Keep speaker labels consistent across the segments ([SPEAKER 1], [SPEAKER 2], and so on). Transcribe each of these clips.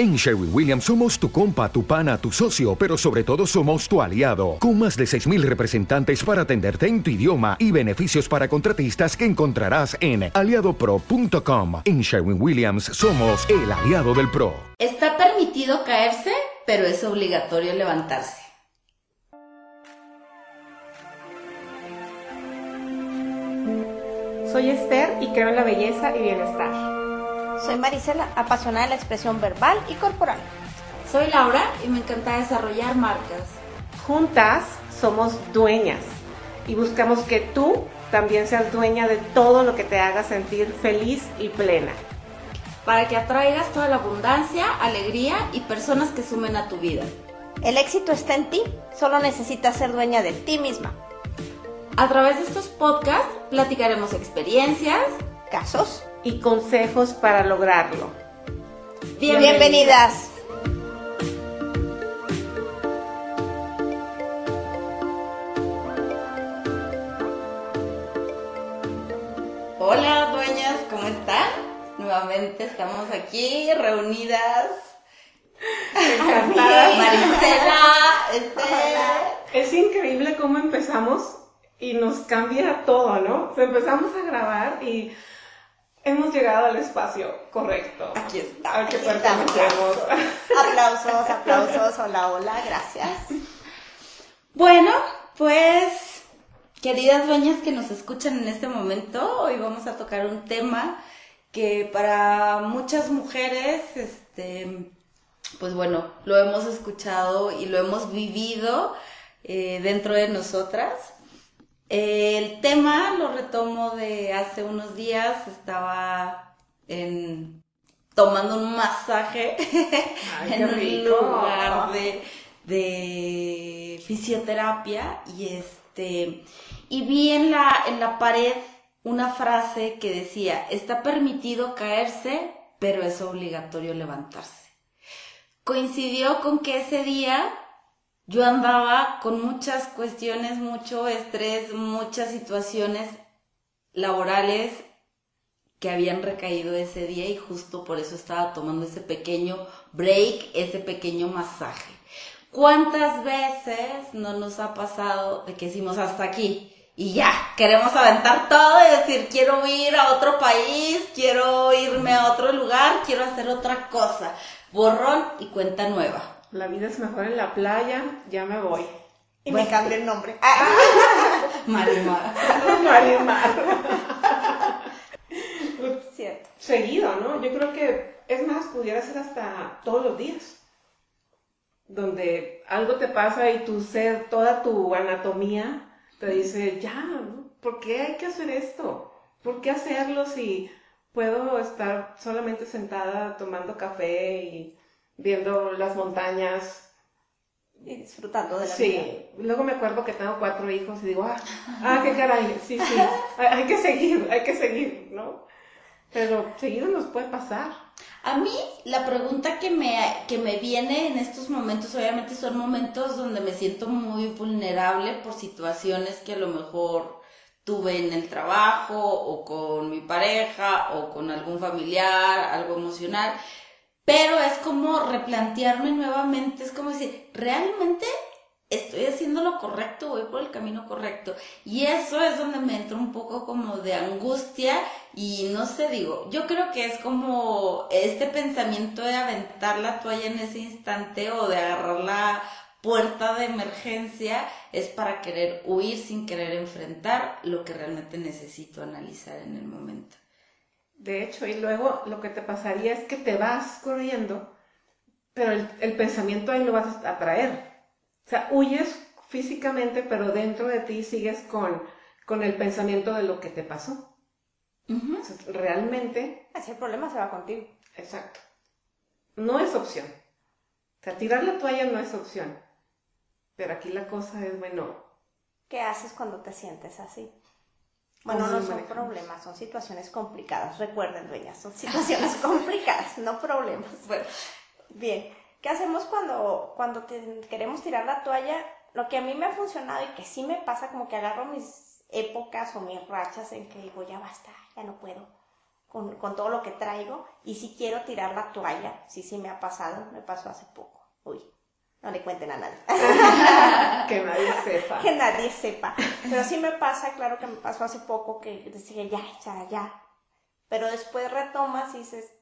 [SPEAKER 1] En Sherwin Williams somos tu compa, tu pana, tu socio, pero sobre todo somos tu aliado, con más de 6.000 representantes para atenderte en tu idioma y beneficios para contratistas que encontrarás en aliadopro.com. En Sherwin Williams somos el aliado del PRO.
[SPEAKER 2] Está permitido caerse, pero es obligatorio levantarse.
[SPEAKER 3] Soy Esther y creo en la belleza y bienestar.
[SPEAKER 4] Soy Marisela, apasionada de la expresión verbal y corporal.
[SPEAKER 5] Soy Laura y me encanta desarrollar marcas.
[SPEAKER 3] Juntas somos dueñas y buscamos que tú también seas dueña de todo lo que te haga sentir feliz y plena.
[SPEAKER 5] Para que atraigas toda la abundancia, alegría y personas que sumen a tu vida.
[SPEAKER 4] El éxito está en ti, solo necesitas ser dueña de ti misma.
[SPEAKER 5] A través de estos podcasts platicaremos experiencias,
[SPEAKER 4] casos
[SPEAKER 3] y consejos para lograrlo.
[SPEAKER 4] Bienvenidas.
[SPEAKER 2] Hola dueñas, ¿cómo están? Nuevamente estamos aquí reunidas. Marisela, este...
[SPEAKER 3] Es increíble cómo empezamos y nos cambia todo, ¿no? empezamos a grabar y Hemos llegado al espacio correcto.
[SPEAKER 2] Aquí está.
[SPEAKER 3] Aquí pertenecemos.
[SPEAKER 4] Aplausos, aplausos. Hola, hola, gracias.
[SPEAKER 2] Bueno, pues, queridas dueñas que nos escuchan en este momento, hoy vamos a tocar un tema que para muchas mujeres, este, pues bueno, lo hemos escuchado y lo hemos vivido eh, dentro de nosotras. El tema lo retomo de hace unos días, estaba en, tomando un masaje en un lugar de, de, fisioterapia y este y vi en la, en la pared una frase que decía, está permitido caerse, pero es obligatorio levantarse. Coincidió con que ese día yo andaba con muchas cuestiones, mucho estrés, muchas situaciones laborales que habían recaído ese día y justo por eso estaba tomando ese pequeño break, ese pequeño masaje. ¿Cuántas veces no nos ha pasado de que decimos hasta aquí y ya, queremos aventar todo y decir quiero ir a otro país, quiero irme a otro lugar, quiero hacer otra cosa? Borrón y cuenta nueva
[SPEAKER 3] la vida es mejor en la playa, ya me voy.
[SPEAKER 4] Y me cambia el nombre.
[SPEAKER 2] Marimar.
[SPEAKER 3] Marimar. Cierto. Seguido, ¿no? Yo creo que, es más, pudiera ser hasta todos los días. Donde algo te pasa y tu ser, toda tu anatomía te dice, ya, ¿por qué hay que hacer esto? ¿Por qué hacerlo si puedo estar solamente sentada tomando café y viendo las montañas.
[SPEAKER 4] Y disfrutando de la
[SPEAKER 3] sí. vida. Sí, luego me acuerdo que tengo cuatro hijos y digo, ah, ah qué caray, sí, sí, hay, que seguir, hay que seguir, ¿no? Pero seguido nos puede pasar.
[SPEAKER 2] A mí la pregunta que me, que me viene en estos momentos, obviamente son momentos donde me siento muy vulnerable por situaciones que a lo mejor tuve en el trabajo o con mi pareja o con algún familiar, algo emocional pero es como replantearme nuevamente, es como decir, ¿realmente estoy haciendo lo correcto, voy por el camino correcto? Y eso es donde me entra un poco como de angustia y no sé, digo, yo creo que es como este pensamiento de aventar la toalla en ese instante o de agarrar la puerta de emergencia es para querer huir sin querer enfrentar lo que realmente necesito analizar en el momento.
[SPEAKER 3] De hecho, y luego lo que te pasaría es que te vas corriendo, pero el, pensamiento ahí lo vas a traer. O sea, huyes físicamente, pero dentro de ti sigues con, con el pensamiento de lo que te pasó. realmente...
[SPEAKER 4] Así el problema se va contigo.
[SPEAKER 3] Exacto. No es opción. O sea, tirar la toalla no es opción. Pero aquí la cosa es, bueno...
[SPEAKER 4] ¿Qué haces cuando te sientes así? Bueno, no son problemas, son situaciones complicadas. Recuerden, dueñas, son situaciones complicadas, no problemas. Bueno, bien. ¿Qué hacemos cuando, cuando queremos tirar la toalla? Lo que a mí me ha funcionado y que sí me pasa, como que agarro mis épocas o mis rachas en que digo, ya basta, ya no puedo. con, con todo lo que traigo y si quiero tirar la toalla, sí, sí me ha pasado, me pasó hace poco. Uy, no le cuenten a nadie.
[SPEAKER 3] que nadie sepa.
[SPEAKER 4] que nadie sepa. Pero sí me pasa, claro que me pasó hace poco que decía, ya, ya, ya. Pero después retomas y dices,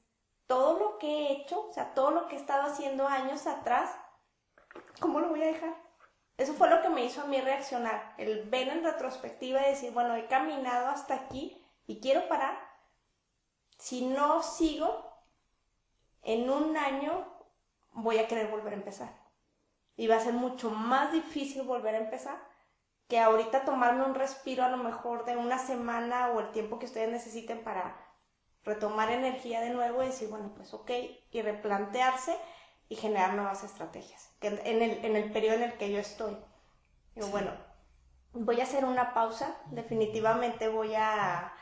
[SPEAKER 4] todo lo que he hecho, o sea, todo lo que he estado haciendo años atrás, ¿cómo lo voy a dejar? Eso fue lo que me hizo a mí reaccionar, el ver en retrospectiva y decir, bueno, he caminado hasta aquí y quiero parar. Si no sigo, en un año voy a querer volver a empezar. Y va a ser mucho más difícil volver a empezar que ahorita tomarme un respiro a lo mejor de una semana o el tiempo que ustedes necesiten para retomar energía de nuevo y decir, bueno, pues ok, y replantearse y generar nuevas estrategias. Que en el, en el periodo en el que yo estoy. Digo, bueno, voy a hacer una pausa, definitivamente voy a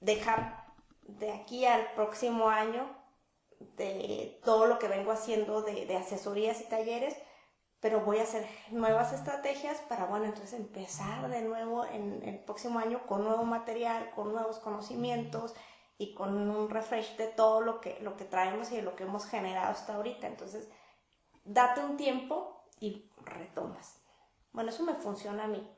[SPEAKER 4] dejar de aquí al próximo año de todo lo que vengo haciendo de, de, asesorías y talleres, pero voy a hacer nuevas estrategias para, bueno, entonces empezar de nuevo en el próximo año con nuevo material, con nuevos conocimientos y con un refresh de todo lo que, lo que traemos y de lo que hemos generado hasta ahorita. Entonces, date un tiempo y retomas. Bueno, eso me funciona a mí.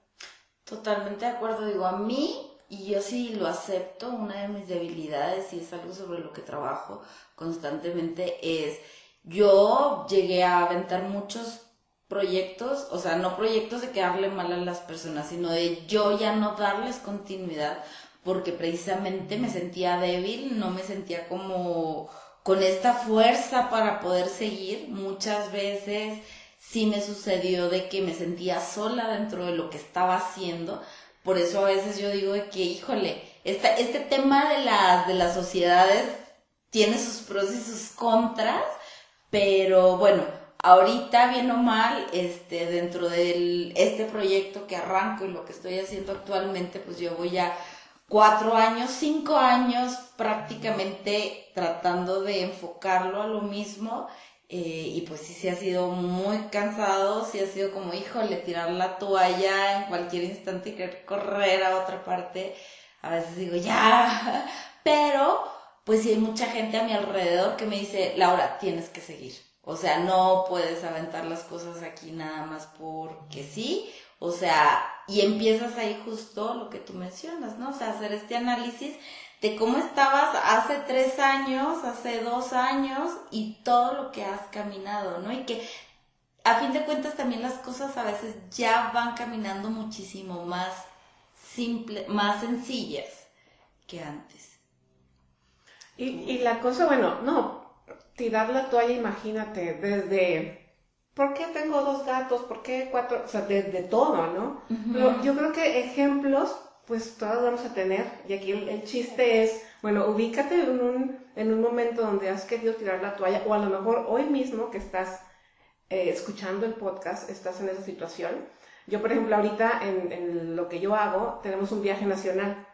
[SPEAKER 2] Totalmente de acuerdo, digo, a mí y yo sí lo acepto, una de mis debilidades y es algo sobre lo que trabajo constantemente es, yo llegué a aventar muchos proyectos, o sea, no proyectos de quedarle mal a las personas, sino de yo ya no darles continuidad porque precisamente me sentía débil, no me sentía como con esta fuerza para poder seguir. Muchas veces sí me sucedió de que me sentía sola dentro de lo que estaba haciendo, por eso a veces yo digo que, híjole, este tema de las, de las sociedades tiene sus pros y sus contras, pero bueno, ahorita bien o mal, este, dentro de este proyecto que arranco y lo que estoy haciendo actualmente, pues yo voy ya cuatro años, cinco años prácticamente tratando de enfocarlo a lo mismo eh, y pues sí, sí ha sido muy cansado, sí ha sido como, híjole, tirar la toalla en cualquier instante y querer correr a otra parte. A veces digo, ya, pero pues sí hay mucha gente a mi alrededor que me dice, Laura, tienes que seguir. O sea, no puedes aventar las cosas aquí nada más porque sí. O sea, y empiezas ahí justo lo que tú mencionas, ¿no? O sea, hacer este análisis de cómo estabas hace tres años, hace dos años y todo lo que has caminado, ¿no? Y que a fin de cuentas también las cosas a veces ya van caminando muchísimo más simple, más sencillas que antes.
[SPEAKER 3] Y, y la cosa, bueno, no, tirar la toalla, imagínate, desde ¿por qué tengo dos gatos? ¿Por qué cuatro? O sea, desde todo, ¿no? Pero yo creo que ejemplos pues todas vamos a tener. Y aquí el, chiste es, bueno, ubícate en un, en un momento donde has querido tirar la toalla, o a lo mejor hoy mismo que estás eh, escuchando el podcast, estás en esa situación. Yo, por ejemplo, ahorita en, en lo que yo hago, tenemos un viaje nacional,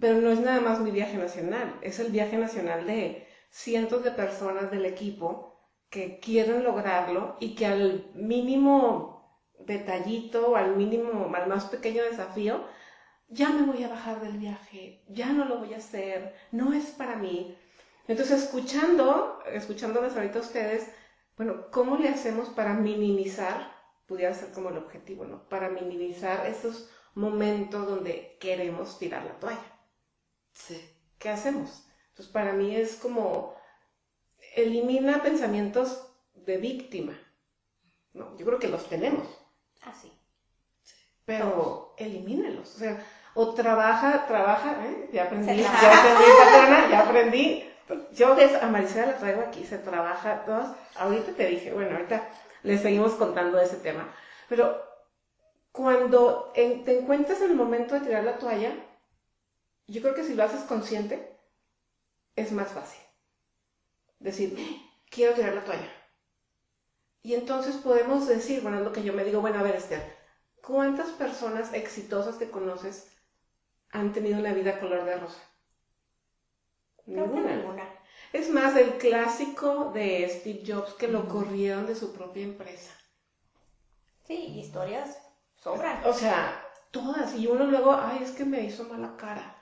[SPEAKER 3] pero no es nada más mi viaje nacional, es el viaje nacional de cientos de personas del equipo que quieren lograrlo y que al mínimo detallito, al mínimo, al más pequeño desafío, ya me voy a bajar del viaje, ya no lo voy a hacer, no es para mí. Entonces, escuchando, escuchándoles ahorita a ustedes, bueno, ¿cómo le hacemos para minimizar, pudiera ser como el objetivo, ¿no? Para minimizar esos momentos donde queremos tirar la toalla.
[SPEAKER 2] Sí.
[SPEAKER 3] ¿Qué hacemos? Entonces, para mí es como, elimina pensamientos de víctima. ¿no? Yo creo que los tenemos.
[SPEAKER 4] Ah, sí.
[SPEAKER 3] Pero elimínelos. O sea, o trabaja, trabaja, ¿eh? ya aprendí, ya aprendí, ya aprendí. Yo a Maricela la traigo aquí, se trabaja todos. Ahorita te dije, bueno, ahorita le seguimos contando ese tema. Pero cuando te encuentras en el momento de tirar la toalla, yo creo que si lo haces consciente, es más fácil. Decir, quiero tirar la toalla. Y entonces podemos decir, bueno, es lo que yo me digo, bueno, a ver, Esther, ¿cuántas personas exitosas que conoces han tenido una vida color de rosa.
[SPEAKER 4] Ninguna.
[SPEAKER 3] Es más, el clásico de Steve Jobs que lo corrieron de su propia empresa.
[SPEAKER 4] Sí, historias sobran.
[SPEAKER 3] O sea, todas. Y uno luego, ay, es que me hizo mala cara.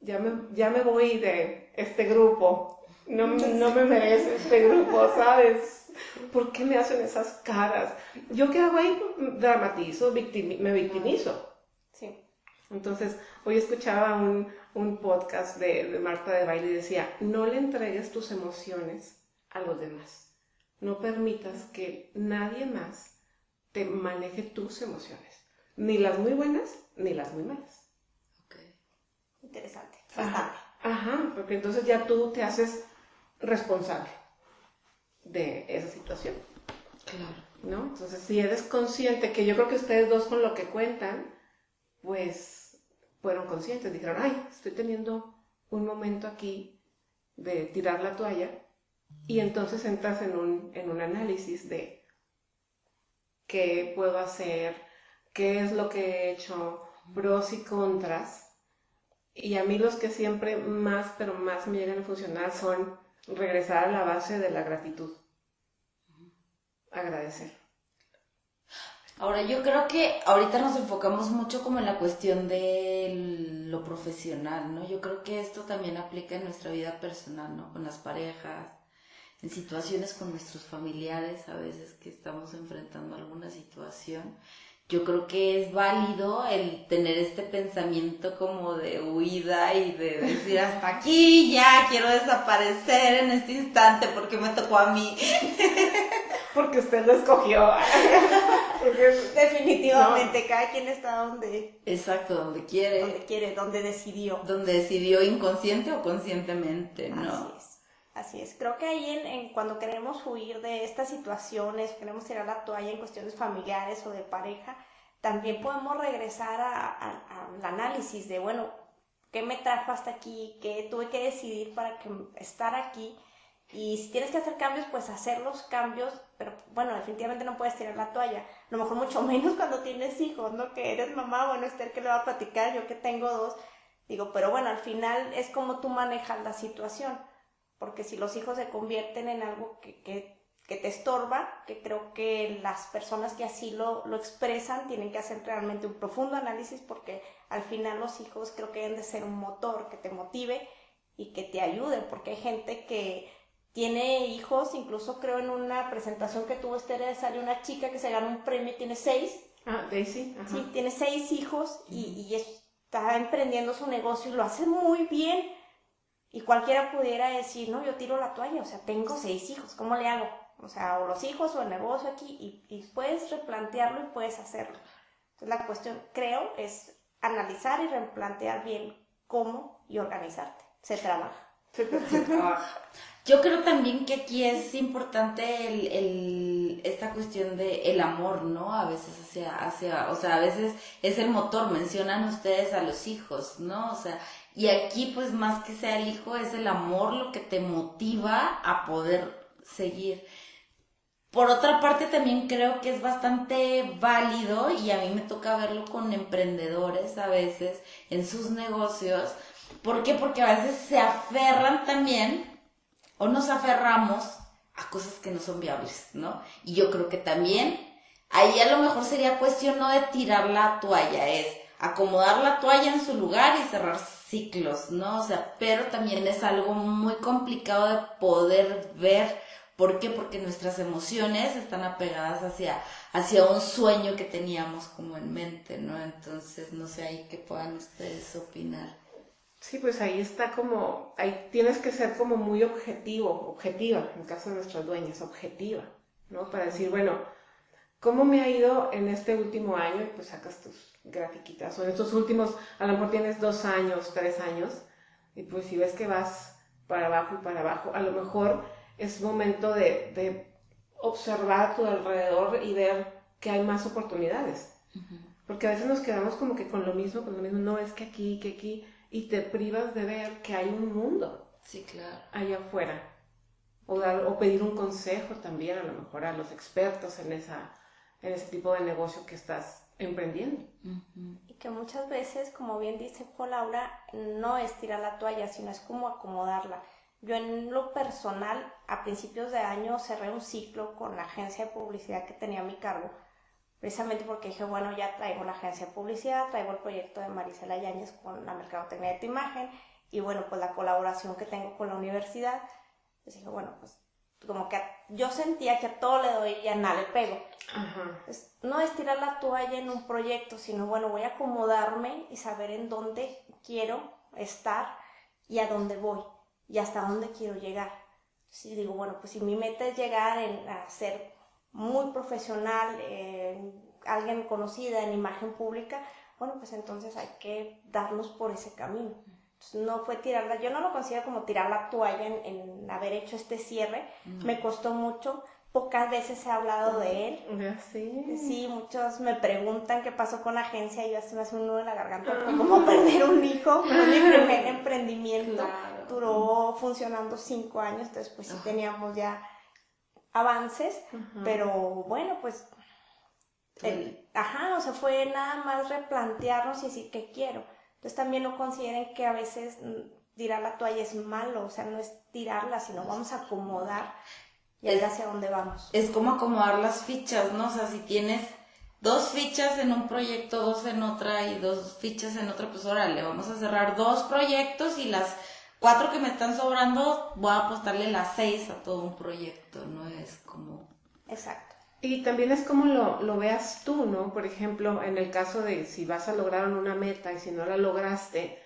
[SPEAKER 3] ya me, ya me voy de este grupo, no, no me merece este grupo, ¿sabes? ¿Por qué me hacen esas caras? ¿Yo qué hago ahí? Dramatizo, me victimizo. Entonces, hoy escuchaba un, un podcast de, de Marta de Baile y decía, no le entregues tus emociones a los demás. No permitas que nadie más te maneje tus emociones. Ni las muy buenas, ni las muy malas.
[SPEAKER 4] Ok. Interesante.
[SPEAKER 3] Ajá, ajá, porque entonces ya tú te haces responsable de esa situación. Claro. ¿No? Entonces, si eres consciente, que yo creo que ustedes dos con lo que cuentan, pues fueron conscientes, dijeron, ay, estoy teniendo un momento aquí de tirar la toalla, y entonces entras en un, en un análisis de qué puedo hacer, qué es lo que he hecho, pros y contras. Y a mí los que siempre más, pero más me llegan a funcionar son regresar a la base de la gratitud. Agradecer.
[SPEAKER 2] Ahora, yo creo que ahorita nos enfocamos mucho como en la cuestión de lo profesional, ¿no? Yo creo que esto también aplica en nuestra vida personal, ¿no? Con las parejas, en situaciones con nuestros familiares, a veces que estamos enfrentando alguna situación yo creo que es válido el tener este pensamiento como de huida y de decir hasta aquí ya quiero desaparecer en este instante porque me tocó a mí.
[SPEAKER 3] Porque usted lo escogió.
[SPEAKER 4] Definitivamente, cada quien está donde...
[SPEAKER 2] Exacto, donde quiere.
[SPEAKER 4] Donde quiere, donde decidió.
[SPEAKER 2] Donde decidió inconsciente o conscientemente, ¿no?
[SPEAKER 4] Así es. Así es, creo que ahí en, cuando queremos huir de estas situaciones, queremos tirar la toalla en cuestiones familiares o de pareja, también podemos regresar al análisis de, bueno, ¿qué me trajo hasta aquí? ¿Qué tuve que decidir para que, estar aquí? Y si tienes que hacer cambios, pues hacer los cambios, pero bueno, definitivamente no puedes tirar la toalla. A lo mejor mucho menos cuando tienes hijos, ¿no? Que eres mamá, bueno, Esther que le va a platicar, yo que tengo dos, digo, pero bueno, al final es como tú manejas la situación porque si los hijos se convierten en algo que, que, te estorba, que creo que las personas que así lo, lo, expresan tienen que hacer realmente un profundo análisis porque al final los hijos creo que deben de ser un motor que te motive y que te ayude, porque hay gente que tiene hijos, incluso creo en una presentación que tuvo Esther, salió una chica que se ganó un premio y tiene seis.
[SPEAKER 3] Ah, Daisy.
[SPEAKER 4] Sí, tiene seis hijos y, y está emprendiendo su negocio y lo hace muy bien y cualquiera pudiera decir, no, yo tiro la toalla, o sea, tengo seis hijos, ¿cómo le hago? O sea, o los hijos o el negocio aquí, y, puedes replantearlo y puedes hacerlo. Entonces la cuestión, creo, es analizar y replantear bien cómo y organizarte. Se trabaja. Se,
[SPEAKER 2] trabaja. Yo creo también que aquí es importante el, esta cuestión de el amor, ¿no? A veces hacia, hacia, o sea, a veces es el motor, mencionan ustedes a los hijos, ¿no? O sea, y aquí pues más que sea el hijo es el amor lo que te motiva a poder seguir. Por otra parte también creo que es bastante válido y a mí me toca verlo con emprendedores a veces en sus negocios. ¿Por qué? Porque a veces se aferran también o nos aferramos a cosas que no son viables, ¿no? Y yo creo que también ahí a lo mejor sería cuestión no de tirar la toalla, es acomodar la toalla en su lugar y cerrar ciclos, ¿no? O sea, pero también es algo muy complicado de poder ver. ¿Por qué? Porque nuestras emociones están apegadas hacia, hacia un sueño que teníamos como en mente, ¿no? Entonces, no sé ahí qué puedan ustedes opinar.
[SPEAKER 3] Sí, pues ahí está como, ahí tienes que ser como muy objetivo, objetiva, en el caso de nuestras dueñas, objetiva, ¿no? Para decir, bueno, ¿cómo me ha ido en este último año? Y pues sacas tus grafiquitas. O en estos últimos, a lo mejor tienes dos años, tres años, y pues si ves que vas para abajo y para abajo, a lo mejor es momento de, de observar a tu alrededor y ver que hay más oportunidades. Porque a veces nos quedamos como que con lo mismo, con lo mismo, no es que aquí, que aquí, y te privas de ver que hay un mundo.
[SPEAKER 2] Sí, claro.
[SPEAKER 3] Allá afuera. O, dar, o pedir un consejo también, a lo mejor a los expertos en, esa, en ese tipo de negocio que estás emprendiendo.
[SPEAKER 4] Y que muchas veces, como bien dice Paul Laura, no es tirar la toalla, sino es como acomodarla. Yo en lo personal, a principios de año cerré un ciclo con la agencia de publicidad que tenía a mi cargo, precisamente porque dije, bueno, ya traigo la agencia de publicidad, traigo el proyecto de Marisela Yáñez con la mercadotecnia de tu imagen, y bueno, pues la colaboración que tengo con la universidad, pues dije, bueno, pues como que yo sentía que a todo le doy y a nada le pego. no es tirar la toalla en un proyecto, sino bueno, voy a acomodarme y saber en dónde quiero estar y a dónde voy y hasta dónde quiero llegar. Si digo, bueno, pues si mi meta es llegar a ser muy profesional, alguien conocida en imagen pública, bueno, pues entonces hay que darnos por ese camino. no fue tirarla, yo no lo considero como tirar la toalla en, haber hecho este cierre, me costó mucho, pocas veces he hablado de él.
[SPEAKER 3] Sí.
[SPEAKER 4] Sí, muchos me preguntan qué pasó con la agencia y yo se me hace un nudo en la garganta, como perder un hijo, fue mi primer emprendimiento, duró funcionando cinco años, entonces pues sí teníamos ya avances, pero bueno, pues el, ajá, o sea, fue nada más replantearnos y decir qué quiero. Entonces también no consideren que a veces mm, tirar la toalla es malo, o sea, no es tirarla, sino vamos a acomodar y ver hacia dónde vamos.
[SPEAKER 2] Es como acomodar las fichas, ¿no? O sea, si tienes dos fichas en un proyecto, dos en otra y dos fichas en otra, pues órale, vamos a cerrar dos proyectos y las cuatro que me están sobrando voy a apostarle las seis a todo un proyecto, no es como...
[SPEAKER 4] Exacto.
[SPEAKER 3] Y también es como lo, lo, veas tú, ¿no? Por ejemplo, en el caso de si vas a lograr una meta y si no la lograste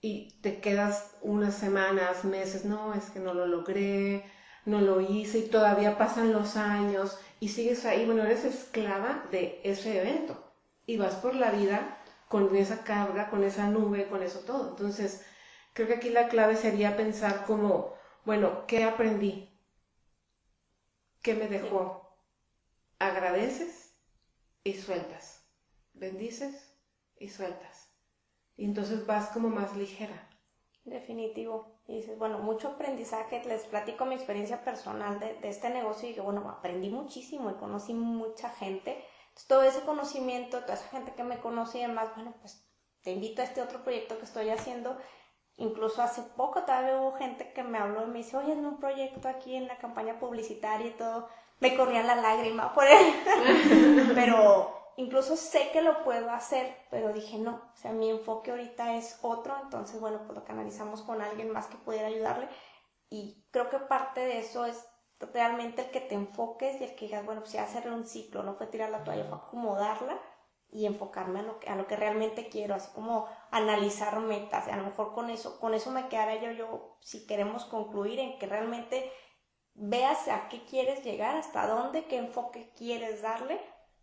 [SPEAKER 3] y te quedas unas semanas, meses, no, es que no lo logré, no lo hice y todavía pasan los años y sigues ahí, bueno, eres esclava de ese evento y vas por la vida con esa carga, con esa nube, con eso todo. Entonces, creo que aquí la clave sería pensar como, bueno, ¿qué aprendí? ¿Qué me dejó? agradeces y sueltas, bendices y sueltas. Y entonces vas como más ligera.
[SPEAKER 4] Definitivo. Y dices, bueno, mucho aprendizaje. Les platico mi experiencia personal de, este negocio y que, bueno, aprendí muchísimo y conocí mucha gente. todo ese conocimiento, toda esa gente que me conoce y demás, bueno, pues te invito a este otro proyecto que estoy haciendo. Incluso hace poco todavía hubo gente que me habló y me dice, oye, es un proyecto aquí en la campaña publicitaria y todo me corría la lágrima por él. pero incluso sé que lo puedo hacer, pero dije no, o sea, mi enfoque ahorita es otro, entonces bueno, pues lo canalizamos con alguien más que pudiera ayudarle y creo que parte de eso es realmente el que te enfoques y el que digas, bueno, pues ya un ciclo, no fue tirar la toalla, fue acomodarla y enfocarme a lo que, a lo que realmente quiero, así como analizar metas, a lo mejor con eso, con eso me quedaré yo, yo, si queremos concluir en que realmente veas a qué quieres llegar, hasta dónde, qué enfoque quieres darle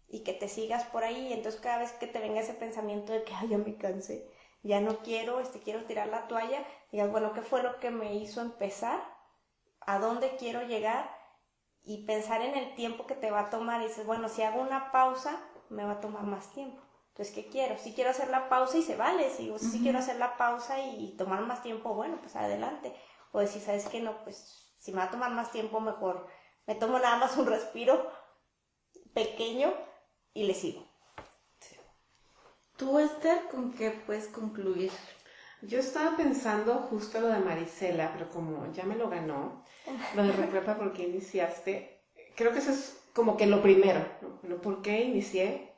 [SPEAKER 4] y que te sigas por ahí. Y entonces cada vez que te venga ese pensamiento de que, ay, ya me cansé, ya no quiero, este, quiero tirar la toalla, digas, bueno, ¿qué fue lo que me hizo empezar? ¿A dónde quiero llegar? Y pensar en el tiempo que te va a tomar y dices, bueno, si hago una pausa, me va a tomar más tiempo. Entonces, ¿qué quiero? Si quiero hacer la pausa y se vale, si, si quiero hacer la pausa y tomar más tiempo, bueno, pues adelante. O decir, ¿sabes qué? No, pues si me va a tomar más tiempo, mejor me tomo nada más un respiro pequeño y le sigo.
[SPEAKER 2] ¿Tú, Esther, con qué puedes concluir?
[SPEAKER 3] Yo estaba pensando justo lo de Marisela, pero como ya me lo ganó, lo de recuerda por qué iniciaste, creo que eso es como que lo primero, ¿no? ¿Por qué inicié?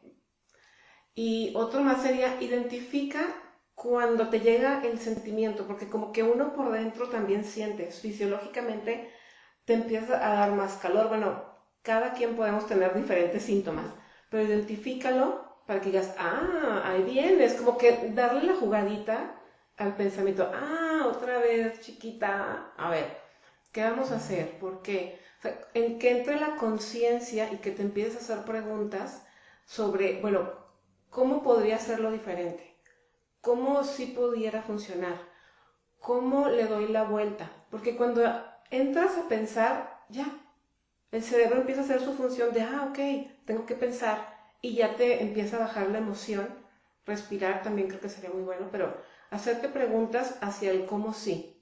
[SPEAKER 3] Y otro más sería, identifica cuando te llega el sentimiento, porque como que uno por dentro también sientes, fisiológicamente te empieza a dar más calor. Bueno, cada quien podemos tener diferentes síntomas, pero identifícalo para que digas, ah, ahí viene, es como que darle la jugadita al pensamiento, ah, otra vez, chiquita, a ver, ¿qué vamos a hacer? ¿Por qué? en que entre la conciencia y que te empieces a hacer preguntas sobre, bueno, ¿cómo podría hacerlo diferente? cómo sí pudiera funcionar, cómo le doy la vuelta, porque cuando entras a pensar, ya, el cerebro empieza a hacer su función de, ah, ok, tengo que pensar, y ya te empieza a bajar la emoción, respirar también creo que sería muy bueno, pero hacerte preguntas hacia el cómo sí,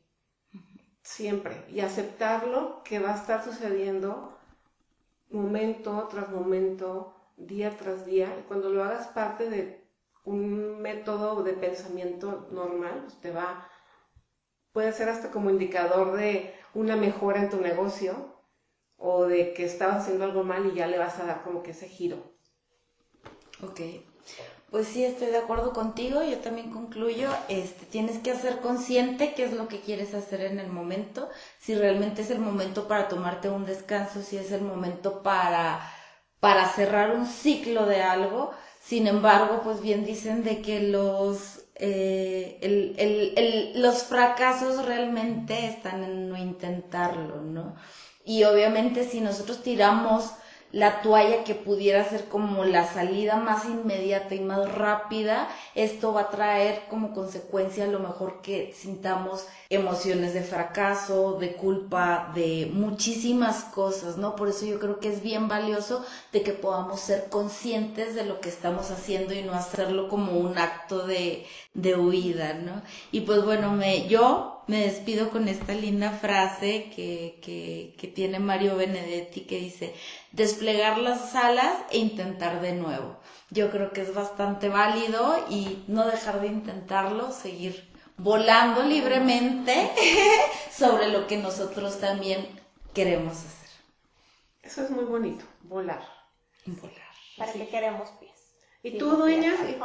[SPEAKER 3] siempre, y aceptarlo que va a estar sucediendo momento tras momento, día tras día, cuando lo hagas parte de un método de pensamiento normal, pues te va, puede ser hasta como indicador de una mejora en tu negocio o de que estabas haciendo algo mal y ya le vas a dar como que ese giro.
[SPEAKER 2] Ok. Pues sí, estoy de acuerdo contigo. Yo también concluyo, este, tienes que hacer consciente qué es lo que quieres hacer en el momento. Si realmente es el momento para tomarte un descanso, si es el momento para, para cerrar un ciclo de algo. Sin embargo, pues bien dicen de que los, eh, el, el, el, los fracasos realmente están en no intentarlo, ¿no? Y obviamente si nosotros tiramos la toalla que pudiera ser como la salida más inmediata y más rápida, esto va a traer como consecuencia a lo mejor que sintamos emociones de fracaso, de culpa, de muchísimas cosas, ¿no? Por eso yo creo que es bien valioso de que podamos ser conscientes de lo que estamos haciendo y no hacerlo como un acto de, de huida, ¿no? Y pues bueno, me, yo me despido con esta linda frase que, que, que tiene Mario Benedetti que dice, desplegar las alas e intentar de nuevo. Yo creo que es bastante válido y no dejar de intentarlo, seguir volando libremente sobre lo que nosotros también queremos hacer.
[SPEAKER 3] Eso es muy bonito, volar.
[SPEAKER 2] Volar.
[SPEAKER 4] ¿Para qué queremos
[SPEAKER 3] ¿Y tú, dueña? ¿Y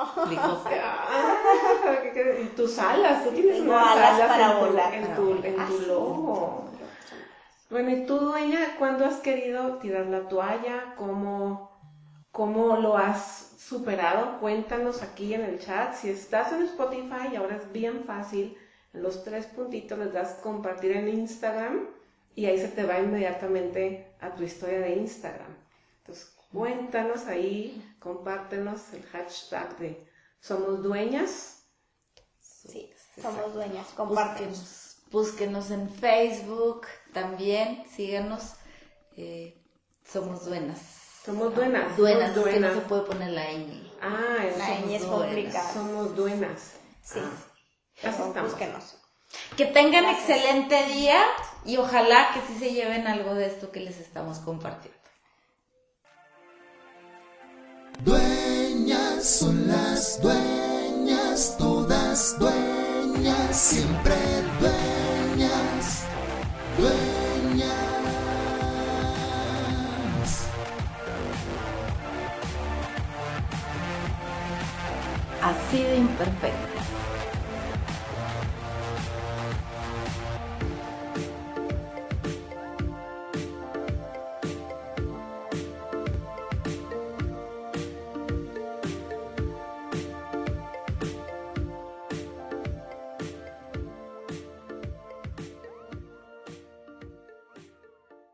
[SPEAKER 3] tus alas? ¿Tú tienes
[SPEAKER 4] Tengo
[SPEAKER 3] unas
[SPEAKER 4] alas
[SPEAKER 3] alas
[SPEAKER 4] para
[SPEAKER 3] en tu,
[SPEAKER 4] volar.
[SPEAKER 3] en tu, en tu logo? Bueno, ¿y tú, dueña, cuándo has querido tirar la toalla? ¿Cómo, ¿Cómo lo has superado? Cuéntanos aquí en el chat. Si estás en Spotify, ahora es bien fácil. En los tres puntitos les das compartir en Instagram y ahí se te va inmediatamente a tu historia de Instagram. Entonces, cuéntanos ahí, compártenos el hashtag de Somos Dueñas.
[SPEAKER 4] Sí, somos dueñas, compártenos.
[SPEAKER 2] Búsquenos, búsquenos en Facebook también, síganos. eh, somos duenas.
[SPEAKER 3] Somos duenas.
[SPEAKER 2] Duenas,
[SPEAKER 3] somos
[SPEAKER 2] es que no se puede poner la ñ.
[SPEAKER 3] Ah, es-
[SPEAKER 4] La ñ es complicada.
[SPEAKER 3] somos duenas.
[SPEAKER 4] Sí,
[SPEAKER 3] Ah, así estamos.
[SPEAKER 4] búsquenos.
[SPEAKER 2] Que tengan
[SPEAKER 4] Gracias.
[SPEAKER 2] excelente día y ojalá que sí se lleven algo de esto que les estamos compartiendo.
[SPEAKER 6] Son las dueñas, todas dueñas, siempre dueñas, dueñas.
[SPEAKER 2] Así de imperfecta.